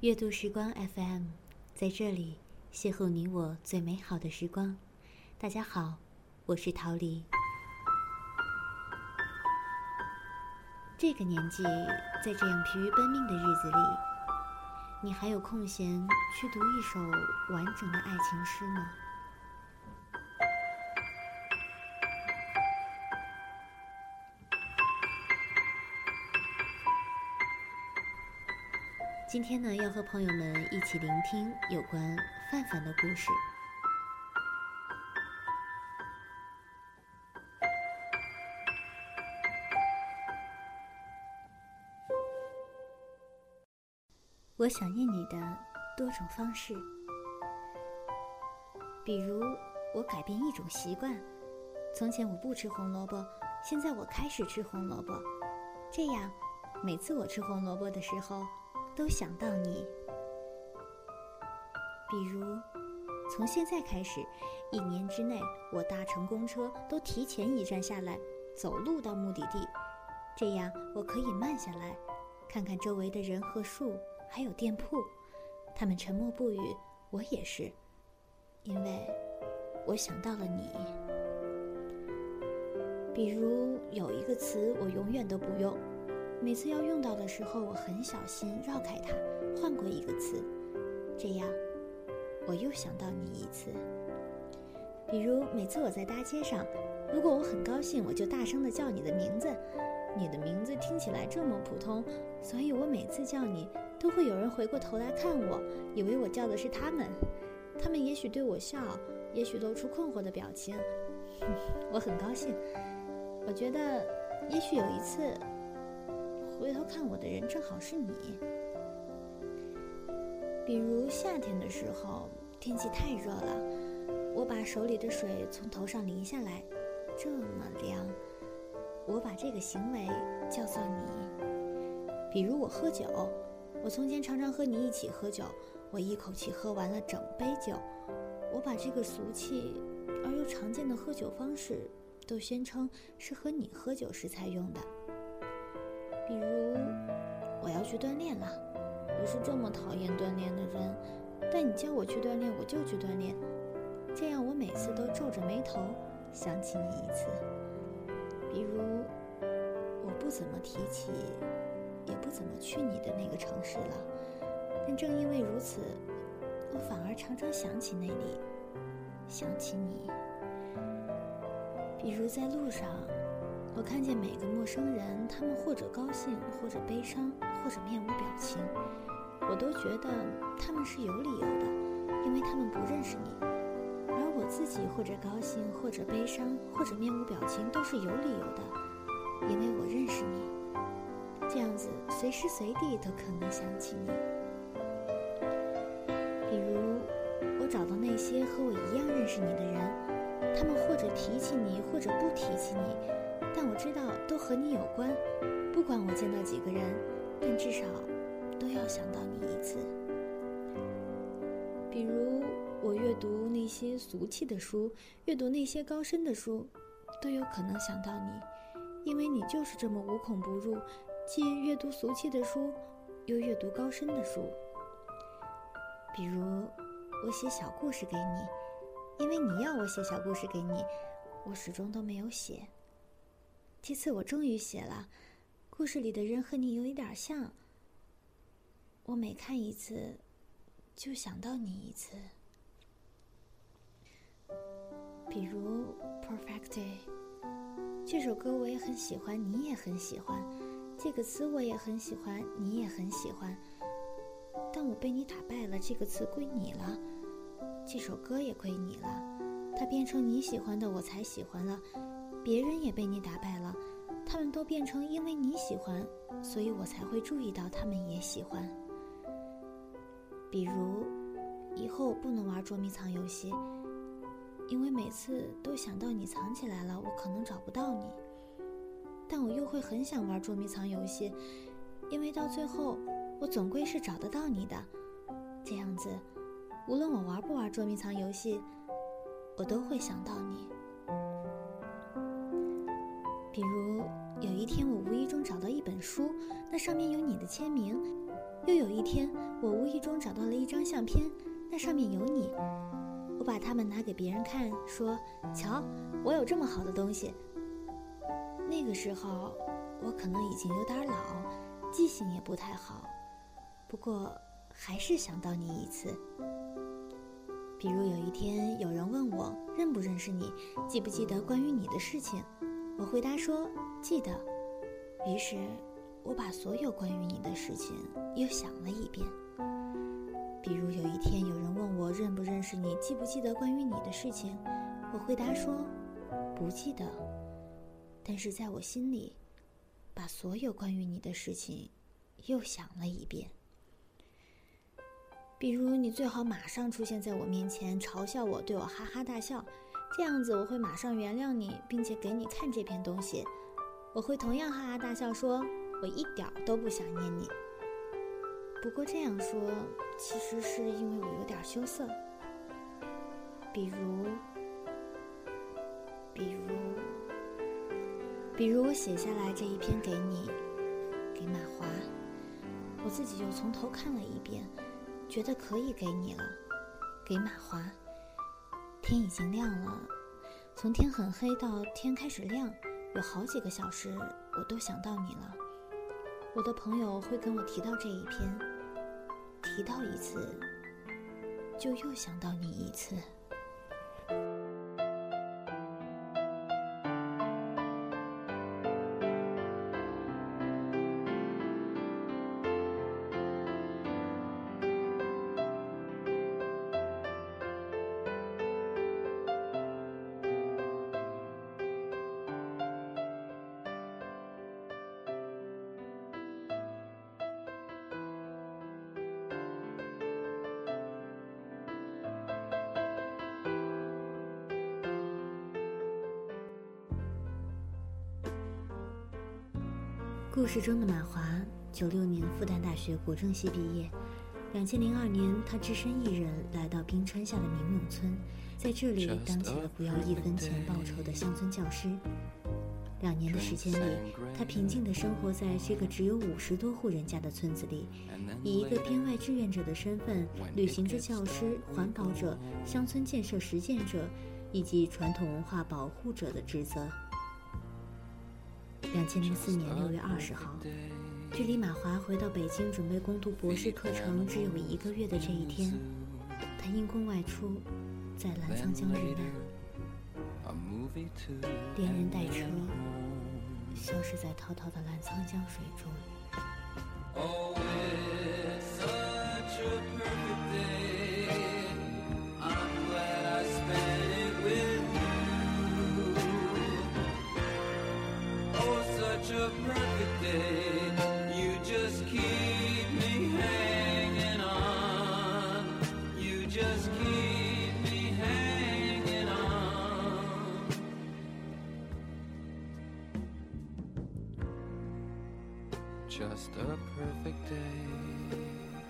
阅读时光 FM，在这里邂逅你我最美好的时光。大家好，我是陶离。这个年纪，在这样疲于奔命的日子里，你还有空闲去读一首完整的爱情诗吗？今天呢，要和朋友们一起聆听有关范范的故事。我想念你的多种方式，比如我改变一种习惯，从前我不吃红萝卜，现在我开始吃红萝卜，这样每次我吃红萝卜的时候。都想到你，比如，从现在开始，一年之内，我搭乘公车都提前一站下来，走路到目的地，这样我可以慢下来，看看周围的人和树，还有店铺，他们沉默不语，我也是，因为我想到了你。比如有一个词，我永远都不用。每次要用到的时候，我很小心绕开它，换过一个词，这样我又想到你一次。比如每次我在大街上，如果我很高兴，我就大声地叫你的名字，你的名字听起来这么普通，所以我每次叫你，都会有人回过头来看我，以为我叫的是他们，他们也许对我笑，也许露出困惑的表情，我很高兴。我觉得，也许有一次。回头看我的人正好是你。比如夏天的时候，天气太热了，我把手里的水从头上淋下来，这么凉。我把这个行为叫做你。比如我喝酒，我从前常常和你一起喝酒，我一口气喝完了整杯酒。我把这个俗气而又常见的喝酒方式，都宣称是和你喝酒时才用的。比如，我要去锻炼了。我是这么讨厌锻炼的人，但你叫我去锻炼，我就去锻炼。这样，我每次都皱着眉头想起你一次。比如，我不怎么提起，也不怎么去你的那个城市了。但正因为如此，我反而常常想起那里，想起你。比如在路上。我看见每个陌生人，他们或者高兴，或者悲伤，或者面无表情，我都觉得他们是有理由的，因为他们不认识你；而我自己或者高兴，或者悲伤，或者面无表情，都是有理由的，因为我认识你。这样子，随时随地都可能想起你。比如，我找到那些和我一样认识你的人，他们或者提起你，或者不提起你。但我知道都和你有关，不管我见到几个人，但至少都要想到你一次。比如我阅读那些俗气的书，阅读那些高深的书，都有可能想到你，因为你就是这么无孔不入，既阅读俗气的书，又阅读高深的书。比如我写小故事给你，因为你要我写小故事给你，我始终都没有写。这次我终于写了，故事里的人和你有一点像。我每看一次，就想到你一次。比如《Perfect Day》这首歌，我也很喜欢，你也很喜欢。这个词我也很喜欢，你也很喜欢。但我被你打败了，这个词归你了，这首歌也归你了。它变成你喜欢的，我才喜欢了。别人也被你打败了，他们都变成因为你喜欢，所以我才会注意到他们也喜欢。比如，以后不能玩捉迷藏游戏，因为每次都想到你藏起来了，我可能找不到你。但我又会很想玩捉迷藏游戏，因为到最后我总归是找得到你的。这样子，无论我玩不玩捉迷藏游戏，我都会想到你。比如有一天，我无意中找到一本书，那上面有你的签名；又有一天，我无意中找到了一张相片，那上面有你。我把它们拿给别人看，说：“瞧，我有这么好的东西。”那个时候，我可能已经有点老，记性也不太好，不过还是想到你一次。比如有一天，有人问我认不认识你，记不记得关于你的事情，我回答说记得。于是，我把所有关于你的事情又想了一遍。比如有一天有人问我认不认识你，记不记得关于你的事情，我回答说不记得。但是在我心里，把所有关于你的事情又想了一遍。比如你最好马上出现在我面前，嘲笑我，对我哈哈大笑，这样子我会马上原谅你，并且给你看这篇东西。我会同样哈哈大笑，说我一点都不想念你。不过这样说，其实是因为我有点羞涩。比如，比如，比如我写下来这一篇给你，给马华，我自己又从头看了一遍，觉得可以给你了，给马华。天已经亮了，从天很黑到天开始亮，有好几个小时，我都想到你了。我的朋友会跟我提到这一篇，提到一次，就又想到你一次。故事中的马华，九六年复旦大学国政系毕业，两千零二年他只身一人来到冰川下的明永村，在这里当起了不要一分钱报酬的乡村教师。两年的时间里，他平静地生活在这个只有五十多户人家的村子里，以一个编外志愿者的身份，履行着教师、环保者、乡村建设实践者以及传统文化保护者的职责。两千零四年六月二十号，距离马华回到北京准备攻读博士课程只有一个月的这一天，他因公外出，在澜沧江遇难，连人带车消失在滔滔的澜沧江水中。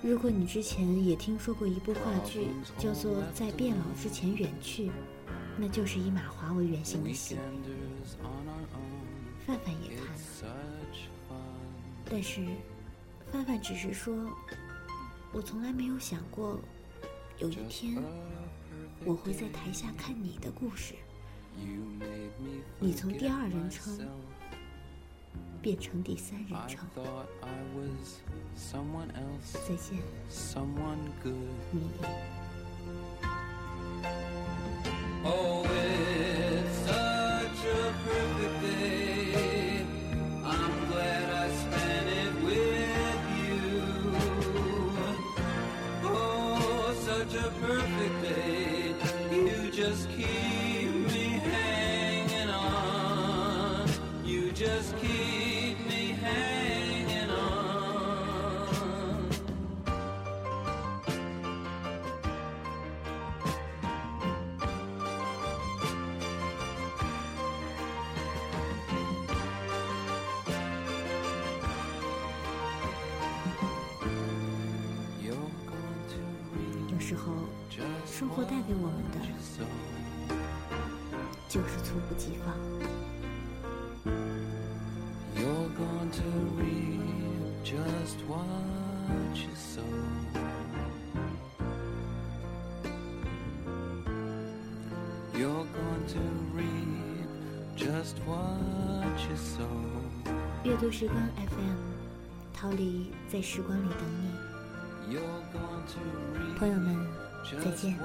如果你之前也听说过一部话剧，叫做《在变老之前远去》，那就是以马华为原型的戏。范范也看了，但是范范只是说：“我从来没有想过，有一天我会在台下看你的故事。你从第二人称。”变成第三人称。再见，你。Oh, 生活带给我们的就是猝不及防。阅读时光 fm 逃离在时光里等你。朋友们，再见。